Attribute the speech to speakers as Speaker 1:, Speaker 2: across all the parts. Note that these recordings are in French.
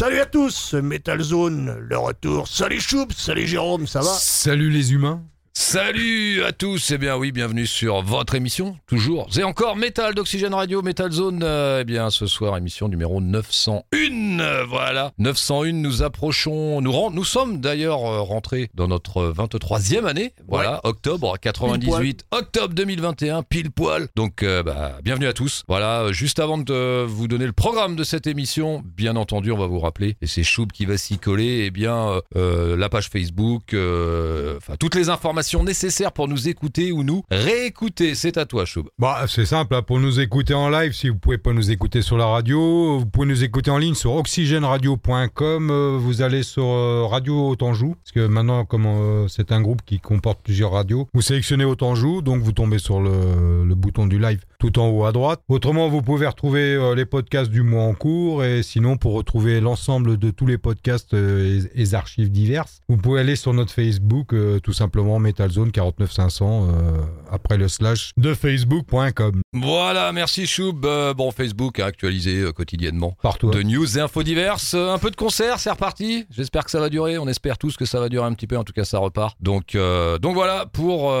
Speaker 1: Salut à tous, Metal Zone, le retour. Salut Choup, salut Jérôme, ça va?
Speaker 2: Salut les humains.
Speaker 3: Salut à tous, et bien oui, bienvenue sur votre émission, toujours, et encore Metal d'Oxygène Radio, Metal Zone, euh, eh bien ce soir, émission numéro 901, euh, voilà, 901, nous approchons, nous, ren- nous sommes d'ailleurs euh, rentrés dans notre 23e année, voilà, octobre 98, octobre 2021, pile poil, donc euh, bah, bienvenue à tous, voilà, euh, juste avant de vous donner le programme de cette émission, bien entendu, on va vous rappeler, et c'est Choub qui va s'y coller, eh bien euh, la page Facebook, enfin toutes les informations nécessaires pour nous écouter ou nous réécouter. C'est à toi, Choub.
Speaker 2: Bah, c'est simple, hein, pour nous écouter en live, si vous pouvez pas nous écouter sur la radio, vous pouvez nous écouter en ligne sur oxygèneradio.com, euh, vous allez sur euh, Radio Autanjou, parce que maintenant, comme euh, c'est un groupe qui comporte plusieurs radios, vous sélectionnez Autanjou, donc vous tombez sur le, bouton du live tout en haut à droite. Autrement, vous pouvez retrouver les podcasts du mois en cours, et sinon, pour retrouver l'ensemble de tous les podcasts et, et archives diverses, vous pouvez aller sur notre Facebook, tout simplement Metal Zone 49500, euh, après le slash de facebook.com.
Speaker 3: Voilà, merci Choub. Euh, bon, Facebook a actualisé euh, quotidiennement
Speaker 2: Partout. hein.
Speaker 3: de news et infos diverses. Euh, un peu de concert, c'est reparti. J'espère que ça va durer. On espère tous que ça va durer un petit peu. En tout cas, ça repart. Donc, donc voilà pour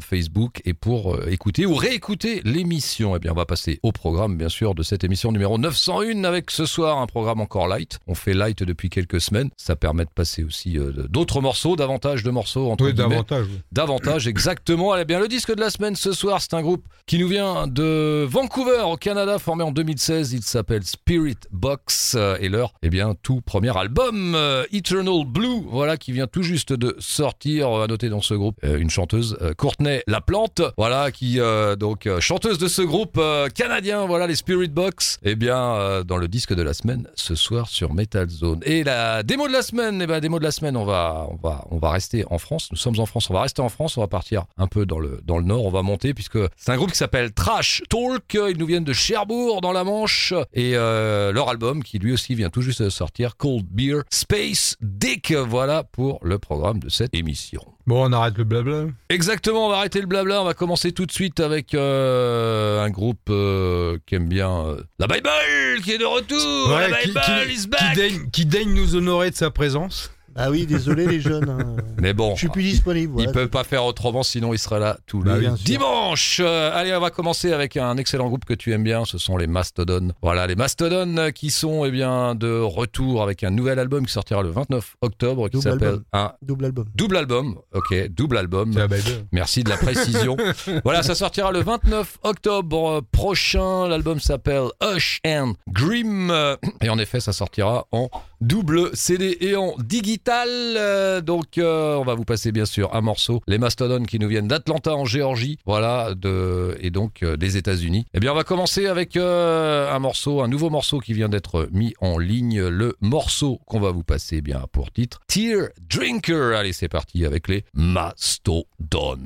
Speaker 3: Facebook et pour écouter ou réécouter l'émission. Eh bien, on va passer au programme, bien sûr, de cette émission numéro 901 avec ce soir un programme encore light. On fait light depuis quelques semaines. Ça permet de passer aussi d'autres morceaux, davantage de morceaux entre
Speaker 2: Oui,
Speaker 3: guillemets.
Speaker 2: Davantage.
Speaker 3: exactement. Allez bien, le disque de la semaine ce soir, c'est un groupe qui nous vient de Vancouver, au Canada, formé en 2016. Il s'appelle Spirit Box euh, et leur, eh bien, tout premier album, euh, Eternal Blue, voilà, qui vient tout juste de sortir. À noter dans ce groupe euh, une chanteuse, euh, Courtney Laplante, voilà, qui euh, donc euh, chanteuse de ce groupe euh, canadien, voilà, les Spirit Box. Eh bien, euh, dans le disque de la semaine ce soir sur Metal Zone. Et la démo de la semaine, eh ben, démo de la semaine, on va, on va, on va rester en France. Nous sommes en France, on va rester en France, on va partir un peu dans le, dans le nord, on va monter puisque c'est un groupe qui s'appelle Trash Talk. Ils nous viennent de Cherbourg dans la Manche et euh, leur album qui lui aussi vient tout juste de sortir, Cold Beer Space Dick. Voilà pour le programme de cette émission.
Speaker 2: Bon, on arrête le blabla.
Speaker 3: Exactement, on va arrêter le blabla, on va commencer tout de suite avec euh, un groupe euh, qui aime bien euh, la Bible qui est de retour.
Speaker 2: Ouais,
Speaker 3: la
Speaker 2: qui,
Speaker 3: Bible
Speaker 2: qui-
Speaker 3: is
Speaker 2: qui
Speaker 3: back.
Speaker 2: daigne, qui daigne nous honorer de sa présence.
Speaker 1: Ah oui, désolé les jeunes. hein.
Speaker 3: Mais bon,
Speaker 1: Je suis plus disponible.
Speaker 3: il
Speaker 1: voilà.
Speaker 3: peut pas faire autrement, sinon il sera là tout
Speaker 1: Bah,
Speaker 3: le dimanche. Euh, allez, on va commencer avec un excellent groupe que tu aimes bien, ce sont les Mastodon. Voilà, les Mastodon qui sont eh bien de retour avec un nouvel album qui sortira le 29 octobre qui
Speaker 1: Double
Speaker 3: s'appelle
Speaker 1: album.
Speaker 3: un
Speaker 1: Double album.
Speaker 3: double album. Ok, double album.
Speaker 2: Bible.
Speaker 3: Merci de la précision. voilà, ça sortira le 29 octobre prochain. L'album s'appelle Hush and Grim. Et en effet, ça sortira en double CD et en digital. Euh, Donc, euh, on va vous passer bien sûr un morceau. Les Mastodon qui nous viennent d'Atlanta en Géorgie. Voilà, et donc euh, des États-Unis. Eh bien, on va commencer avec un morceau, un nouveau morceau qui vient d'être mis en ligne. Le morceau qu'on va vous passer, eh bien, pour titre Tear Drinker. Allez, c'est parti avec les Mastodon.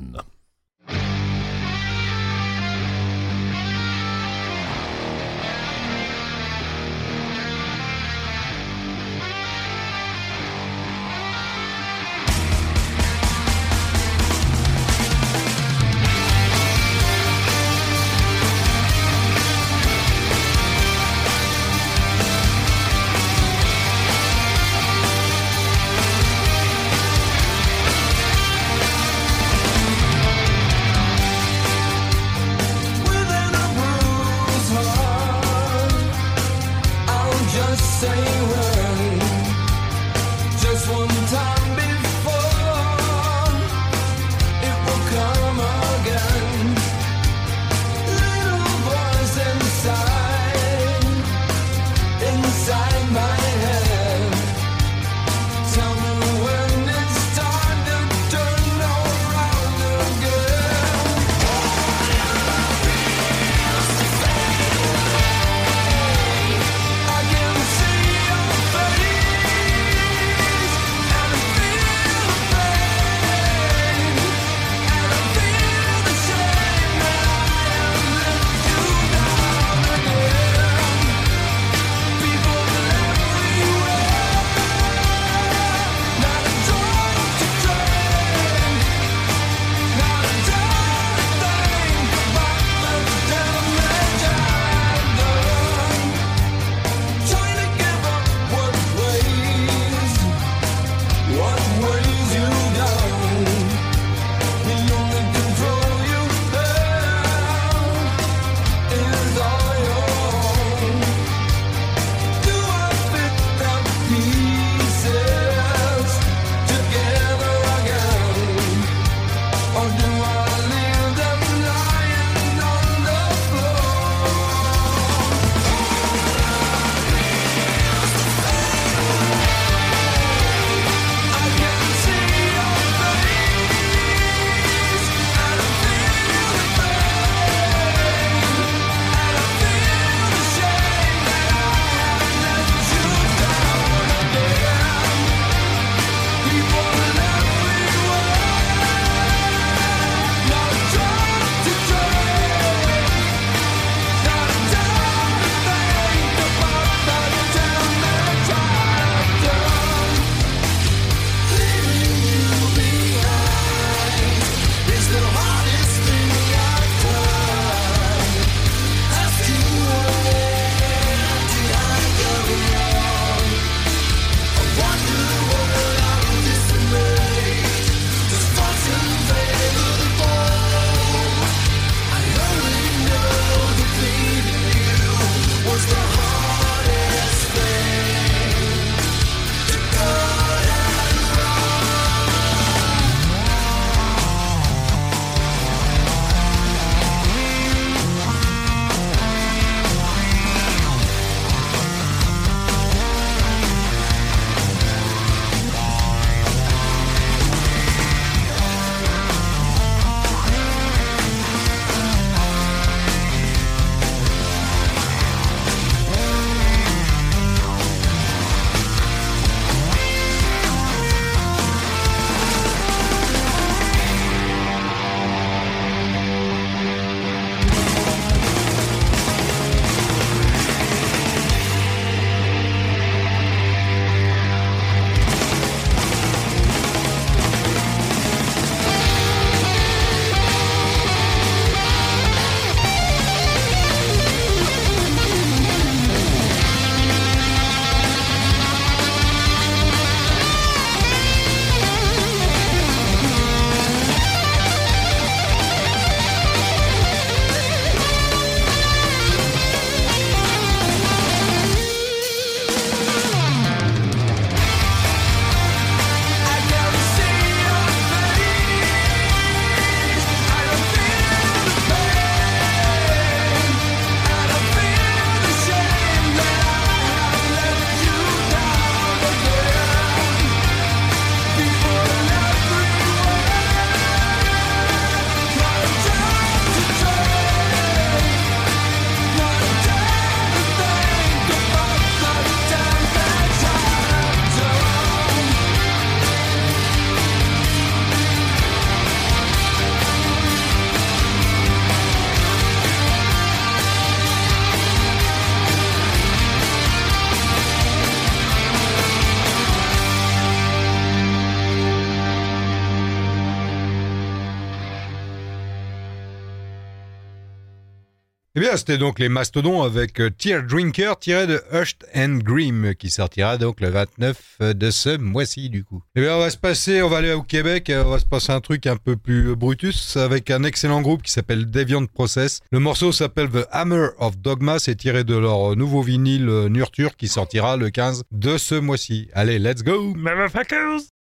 Speaker 2: C'était donc les Mastodons avec euh, Tear Drinker tiré de Hushed and Grim qui sortira donc le 29 de ce mois-ci du coup. Eh bien, on va se passer, on va aller au Québec, euh, on va se passer un truc un peu plus euh, brutus avec un excellent groupe qui s'appelle Deviant Process. Le morceau s'appelle The Hammer of Dogma, c'est tiré de leur nouveau vinyle euh, Nurture qui sortira le 15 de ce mois-ci. Allez, let's go, motherfuckers!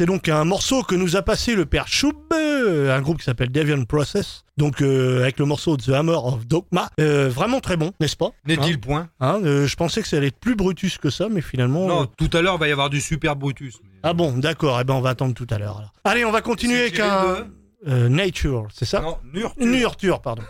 Speaker 1: C'était donc un morceau que nous a passé le père Choub, euh, un groupe qui s'appelle Deviant Process, donc euh, avec le morceau The Hammer of Dogma. Euh, vraiment très bon, n'est-ce pas?
Speaker 2: N'est-il
Speaker 1: Hein?
Speaker 2: point?
Speaker 1: Hein, euh, Je pensais que ça allait être plus Brutus que ça, mais finalement...
Speaker 2: Non, tout à l'heure, il va y avoir du super Brutus.
Speaker 1: Ah bon, d'accord, eh ben on va attendre tout à l'heure. alors. Allez, on va continuer
Speaker 2: C'est
Speaker 1: avec un... Nature, c'est ça?
Speaker 2: Non.
Speaker 1: Nurture, pardon.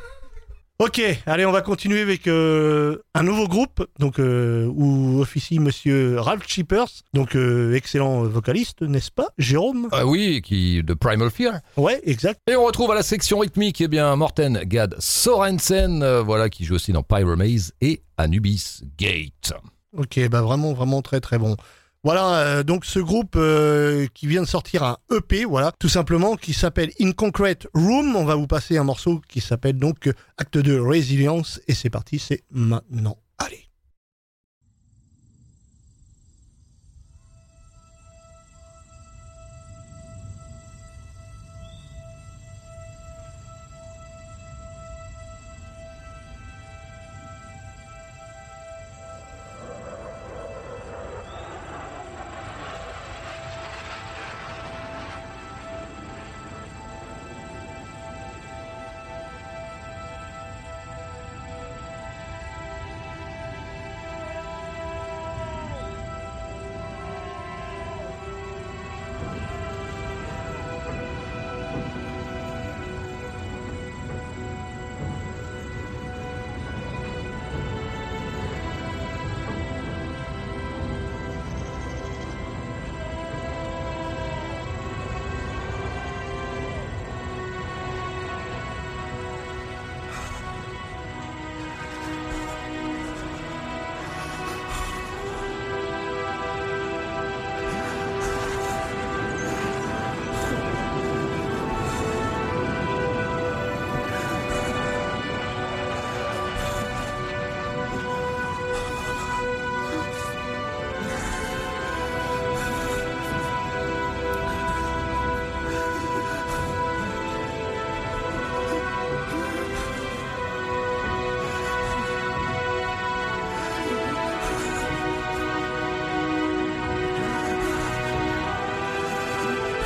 Speaker 1: Ok, allez, on va continuer avec euh, un nouveau groupe, donc euh, où officie Monsieur Ralph Shippers, donc euh, excellent vocaliste, n'est-ce pas, Jérôme?
Speaker 3: Ah oui, qui de Primal Fear.
Speaker 1: Ouais, exact.
Speaker 3: Et on retrouve à la section rythmique, eh bien, Morten Gad Sorensen, voilà, qui joue aussi dans Pyromaze et Anubis Gate.
Speaker 1: Ok, bah vraiment, vraiment très très bon. Voilà, euh, donc ce groupe euh, qui vient de sortir un EP, voilà, tout simplement, qui s'appelle In Concrete Room. On va vous passer un morceau qui s'appelle donc Acte de Résilience, et c'est parti, c'est maintenant.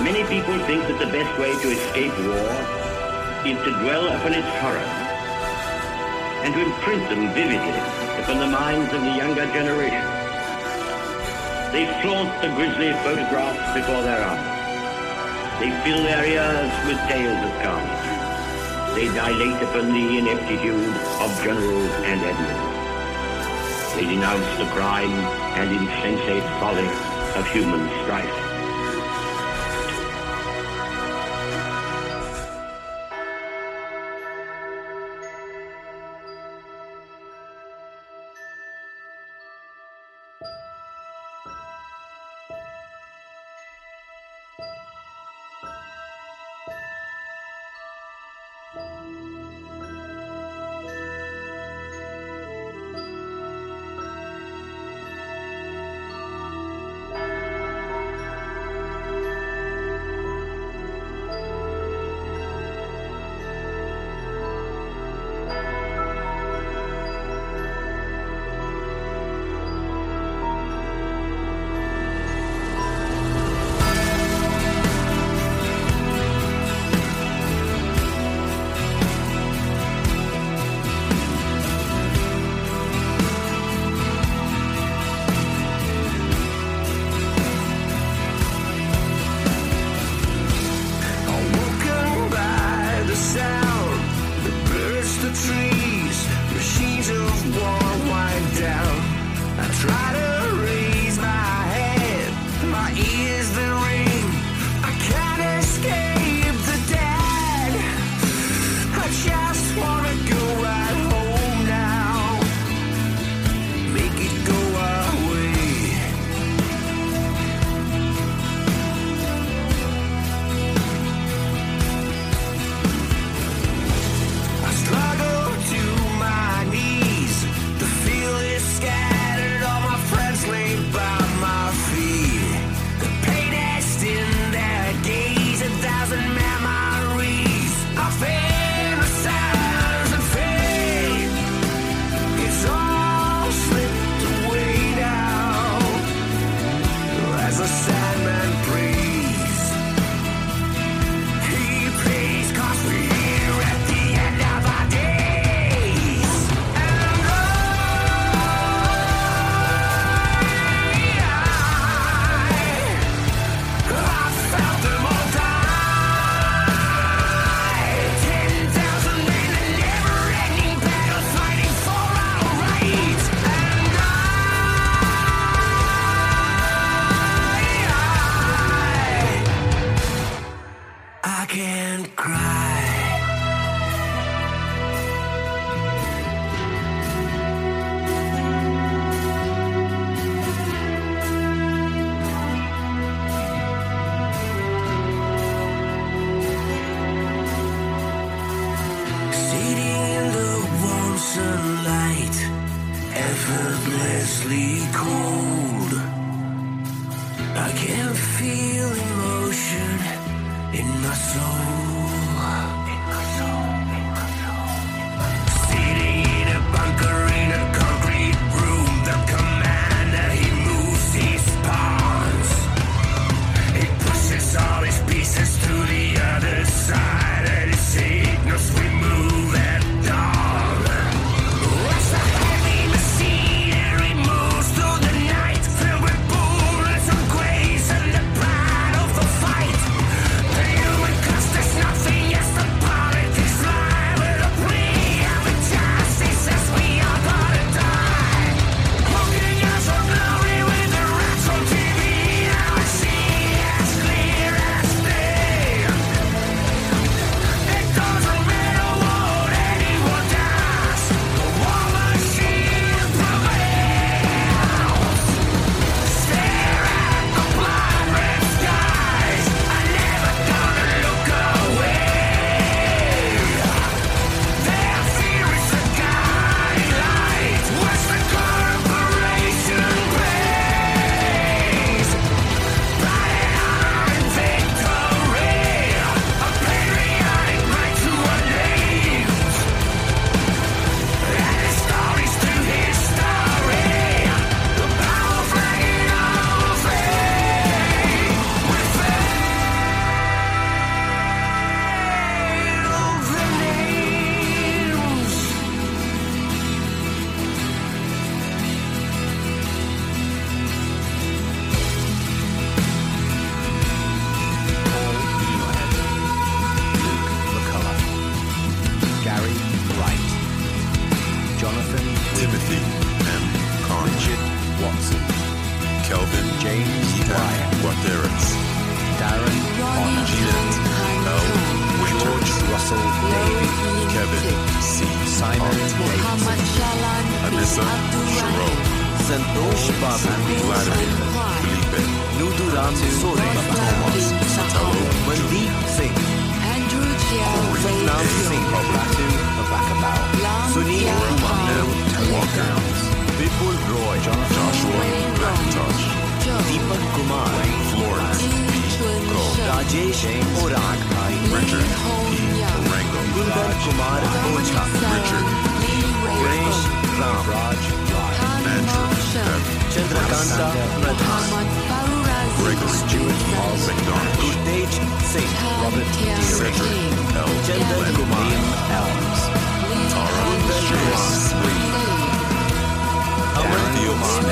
Speaker 4: Many people think that the best way to escape war is to dwell upon its horrors and to imprint them vividly upon the minds of the younger generation. They flaunt the grisly photographs before their eyes. They fill their ears with tales of carnage. They dilate upon the ineptitude of generals and admirals. They denounce the crime and insensate folly of human strife.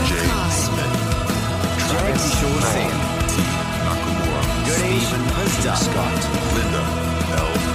Speaker 5: J. Smith,
Speaker 6: Jack Kishore Singh,
Speaker 5: T. Nakamura,
Speaker 6: Stephen Scott,
Speaker 5: Linda L.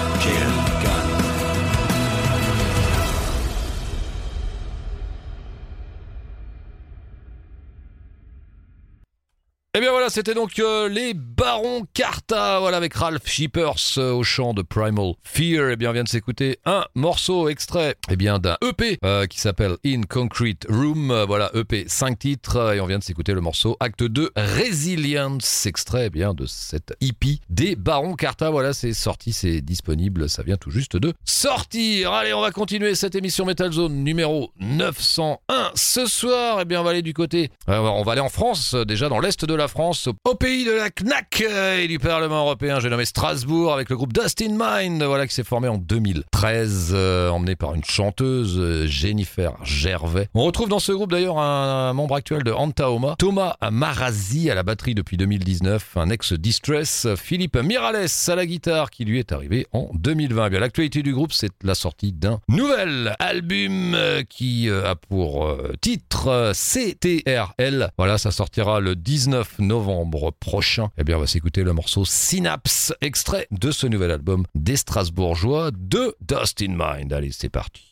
Speaker 3: Eh bien voilà, c'était donc euh, les Barons Carta, voilà, avec Ralph Shippers euh, au chant de Primal Fear. Eh bien, on vient de s'écouter un morceau extrait, eh bien, d'un EP euh, qui s'appelle In Concrete Room. Voilà, EP 5 titres, et on vient de s'écouter le morceau Acte 2 Resilience, extrait, eh bien, de cette EP des Barons Carta. Voilà, c'est sorti, c'est disponible, ça vient tout juste de sortir. Allez, on va continuer cette émission Metal Zone numéro 901. Ce soir, eh bien, on va aller du côté, on va aller en France, déjà dans l'est de la France, au, pays de la CNAC euh, et du Parlement européen. J'ai nommé Strasbourg avec le groupe Dust in Mind, voilà, qui s'est formé en 2013, euh, emmené par une chanteuse, euh, Jennifer Gervais. On retrouve dans ce groupe d'ailleurs un, membre actuel de Antaoma, Thomas Marazzi à la batterie depuis 2019, un ex-Distress, Philippe Mirales à la guitare qui lui est arrivé en 2020. Eh bien, l'actualité du groupe, c'est la sortie d'un nouvel album qui a pour titre CTRL. Voilà, ça sortira le 19 novembre prochain. Eh bien, on va s'écouter le morceau Synapse, extrait de ce nouvel album des Strasbourgeois de Dust in Mind. Allez, c'est parti.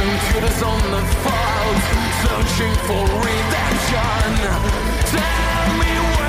Speaker 7: computers on the files, searching for redemption. Tell me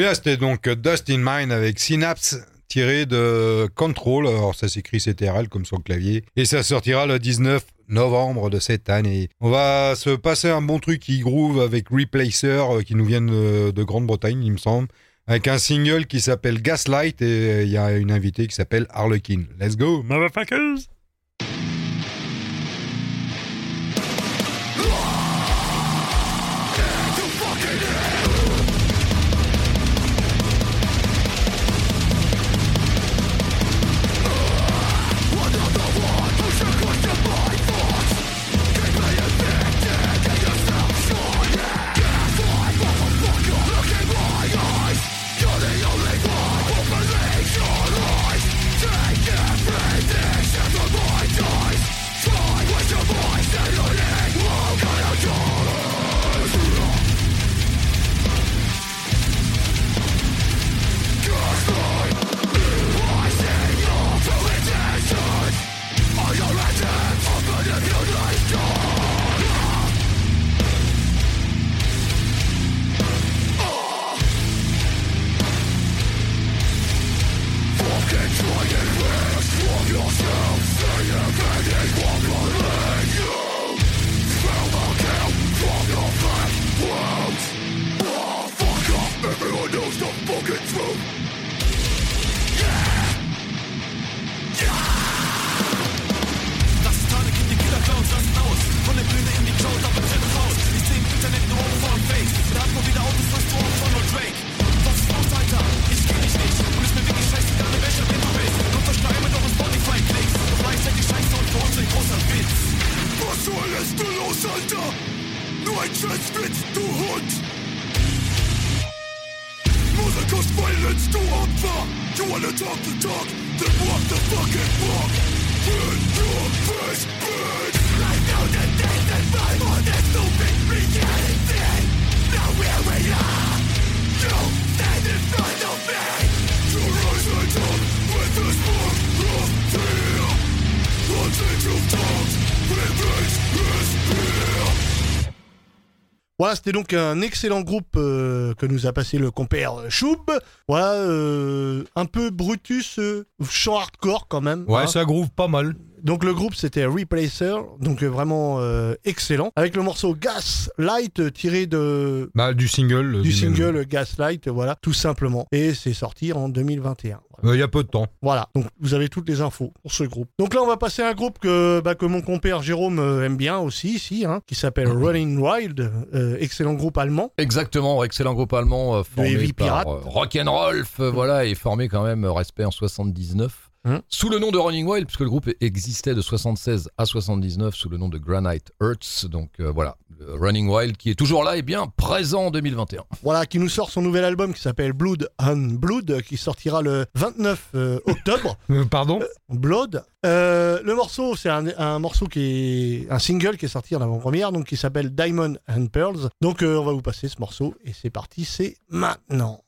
Speaker 2: bien, c'était donc Dust in Mind avec Synapse tiré de Control. Alors, ça s'écrit CTRL comme sur le clavier. Et ça sortira le 19 novembre de cette année. On va se passer un bon truc qui groove avec Replacer euh, qui nous viennent de, Grande-Bretagne, il me semble, avec un single qui s'appelle Gaslight et il y a une invitée qui s'appelle Harlequin. Let's go, motherfuckers!
Speaker 1: Voilà, c'était donc un excellent groupe euh, que nous a passé le compère Choub. Voilà, euh, un peu Brutus, euh, chant hardcore quand même.
Speaker 2: Ouais,
Speaker 1: hein.
Speaker 2: ça groove pas mal.
Speaker 1: Donc le groupe c'était Replacer, donc euh, vraiment euh, excellent. Avec le morceau Gas Light euh, tiré de
Speaker 2: Bah, du single.
Speaker 1: du single Gaslight, voilà, tout simplement. Et c'est sorti en 2021. Voilà.
Speaker 2: Euh, Il y a peu de temps.
Speaker 1: Voilà, donc vous avez toutes les infos pour ce groupe. Donc là, on va passer à un groupe que, bah, que mon compère Jérôme aime bien aussi, ici, hein, qui s'appelle Running Wild, euh, excellent groupe allemand.
Speaker 3: Exactement, excellent groupe allemand formé par
Speaker 1: Pirate.
Speaker 3: Rock'n'Rolf, voilà, et formé quand même, respect, en 79.
Speaker 1: Hum.
Speaker 3: Sous le nom de Running Wild, puisque le groupe existait de 76 à 79 sous le nom de Granite Earths. Donc euh, voilà, le Running Wild qui est toujours là et bien présent en 2021.
Speaker 1: Voilà, qui nous sort son nouvel album qui s'appelle Blood on Blood, qui sortira le 29 euh, octobre.
Speaker 2: Euh, pardon?
Speaker 1: Blood. Euh, le morceau, c'est un, un morceau qui est un single qui est sorti en avant-première, donc qui s'appelle Diamond and Pearls. Donc euh, on va vous passer ce morceau et c'est parti, c'est maintenant.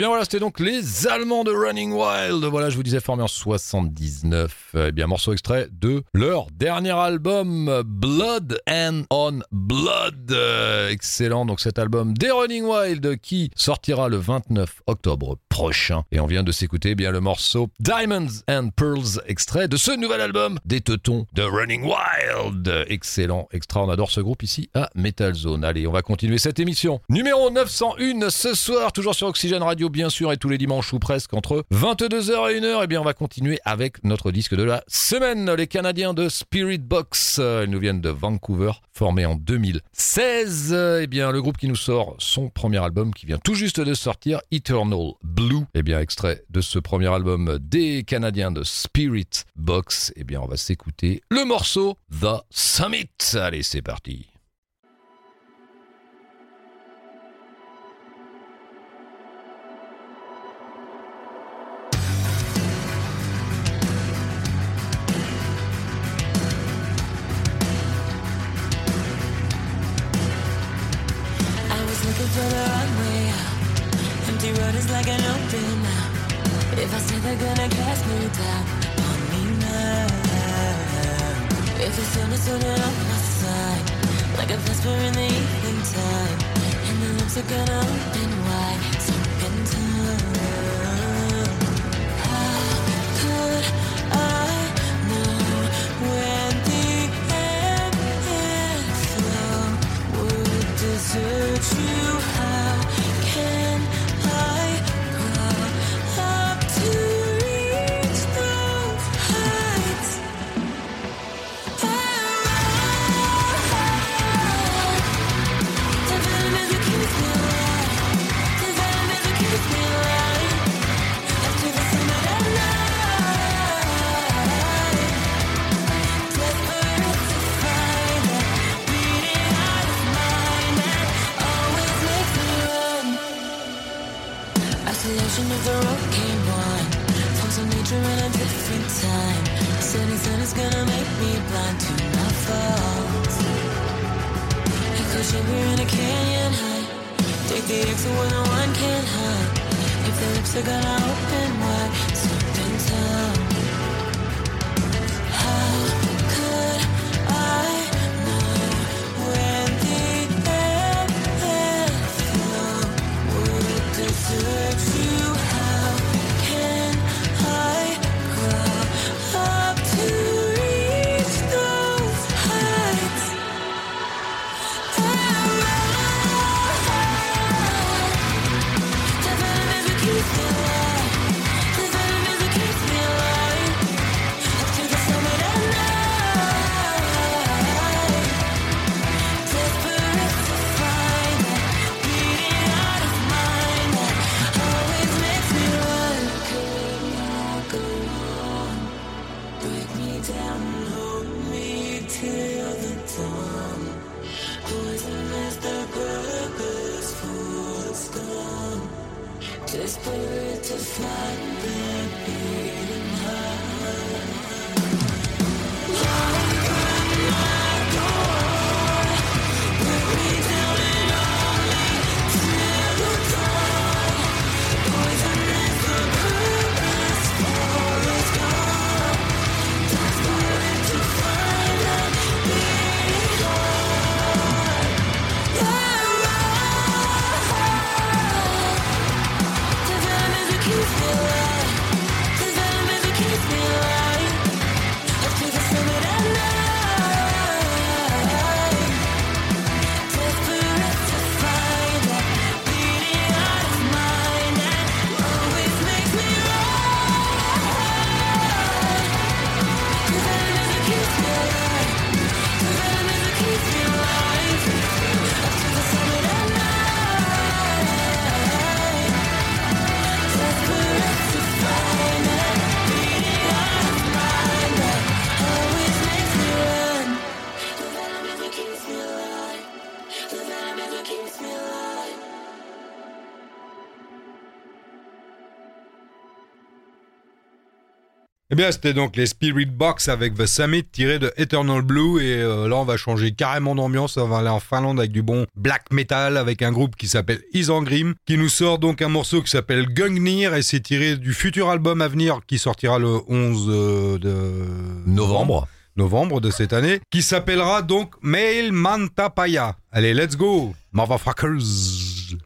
Speaker 3: Bien voilà, c'était donc les Allemands de Running Wild. Voilà, je vous disais formé en 79. Eh bien, morceau extrait de leur dernier album Blood and on Blood. Euh, excellent. Donc cet album des Running Wild qui sortira le 29 octobre prochain. Et on vient de s'écouter eh bien le morceau Diamonds and Pearls extrait de ce nouvel album des Teutons de Running Wild. Excellent, extra. On adore ce groupe ici à Metal Zone. Allez, on va continuer cette émission. Numéro 901 ce soir, toujours sur Oxygène Radio bien sûr et tous les dimanches ou presque entre 22h et 1h. Et bien on va continuer avec notre disque de la semaine, les Canadiens de Spirit Box. Ils nous viennent de Vancouver, formés en 2016. Et bien le groupe qui nous sort son premier album qui vient tout juste de sortir, Eternal Blue. Et bien extrait de ce premier album des Canadiens de Spirit Box. Et bien on va s'écouter le morceau The Summit. Allez c'est parti.
Speaker 8: Down on me now. If the sun is turning on my side, like a vesper in the evening time, and the lips are gonna open wide, something time.
Speaker 2: Bien, c'était donc les Spirit Box avec The Summit tiré de Eternal Blue. Et euh, là, on va changer carrément d'ambiance. On va aller en Finlande avec du bon black metal avec un groupe qui s'appelle Isengrim, qui nous sort donc un morceau qui s'appelle Gungnir. Et c'est tiré du futur album à venir qui sortira le 11 euh, de
Speaker 3: Novembre.
Speaker 2: novembre de cette année, qui s'appellera donc Mail Mantapaya. Allez, let's go, motherfuckers!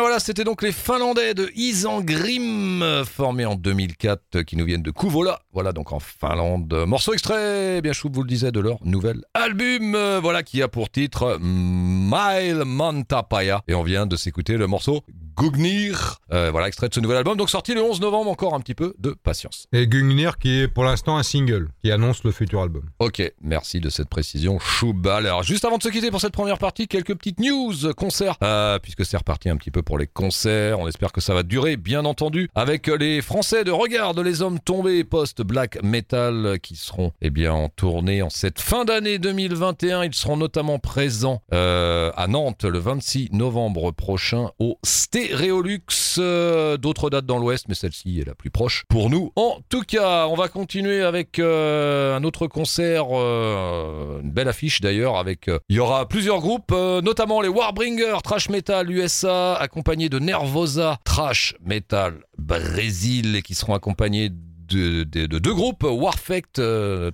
Speaker 3: Voilà, c'était donc les Finlandais de Isengrim, euh, formés en 2004, euh, qui nous viennent de Kouvola, voilà donc en Finlande. Morceau extrait, bien Choup vous le disait, de leur nouvel album, euh, voilà qui a pour titre Mile Mantapaya. Et on vient de s'écouter le morceau Gugnir, euh, voilà extrait de ce nouvel album, donc sorti le 11 novembre, encore un petit peu de patience.
Speaker 2: Et Gungnir qui est pour l'instant un single qui annonce le futur album.
Speaker 3: Ok, merci de cette précision, Chouba. Alors, juste avant de se quitter pour cette première partie, quelques petites news concerts, euh, puisque c'est reparti un petit peu pour les concerts. On espère que ça va durer, bien entendu, avec les Français de Regarde les Hommes Tombés post-black metal qui seront, eh bien, en tournée en cette fin d'année 2021. Ils seront notamment présents euh, à Nantes le 26 novembre prochain au Stéréolux. Euh, D'autres dates dans l'Ouest, mais celle-ci est la plus proche pour nous. En tout cas, on va continuer avec euh, un autre concert, euh, une belle affiche d'ailleurs, avec il y aura plusieurs groupes, notamment les Warbringer Trash Metal USA, accompagnés de Nervosa Trash Metal Brésil, qui seront accompagnés de, de- de deux groupes, Warfect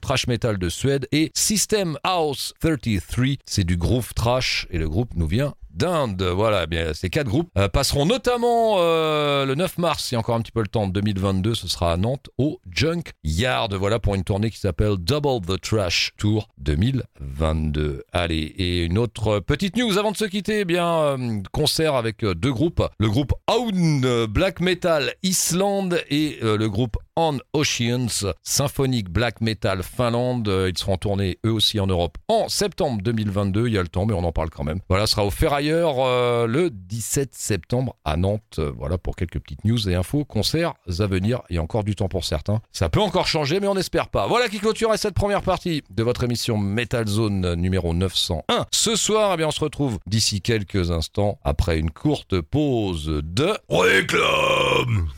Speaker 3: Trash Metal de Suède et System House 33, c'est du groove trash et le groupe nous vient d'Inde. Voilà, eh bien ces quatre groupes euh, passeront notamment euh, le 9 mars, il encore un petit peu le temps, 2022, ce sera à Nantes au Junk Yard. Voilà pour une tournée qui s'appelle Double the Trash Tour 2022. Allez, et une autre petite news avant de se quitter, eh bien euh, concert avec deux groupes, le groupe Aun Black Metal Islande et le groupe On Oceans Symphonic Black Metal Finlande. Ils seront en tournée eux aussi en Europe en septembre 2022. Il y a le temps, mais on en parle quand même. Voilà, sera au Ferrailleur euh, le 17 septembre à Nantes. Euh, Voilà pour quelques petites news et infos, concerts à venir. A encore du temps pour certains. Ça peut encore changer, mais on n'espère pas. Voilà qui clôturait cette première partie de votre émission Metal Zone numéro 901. Ce soir, eh bien, on se retrouve d'ici quelques instants après une courte pause de
Speaker 5: Réclame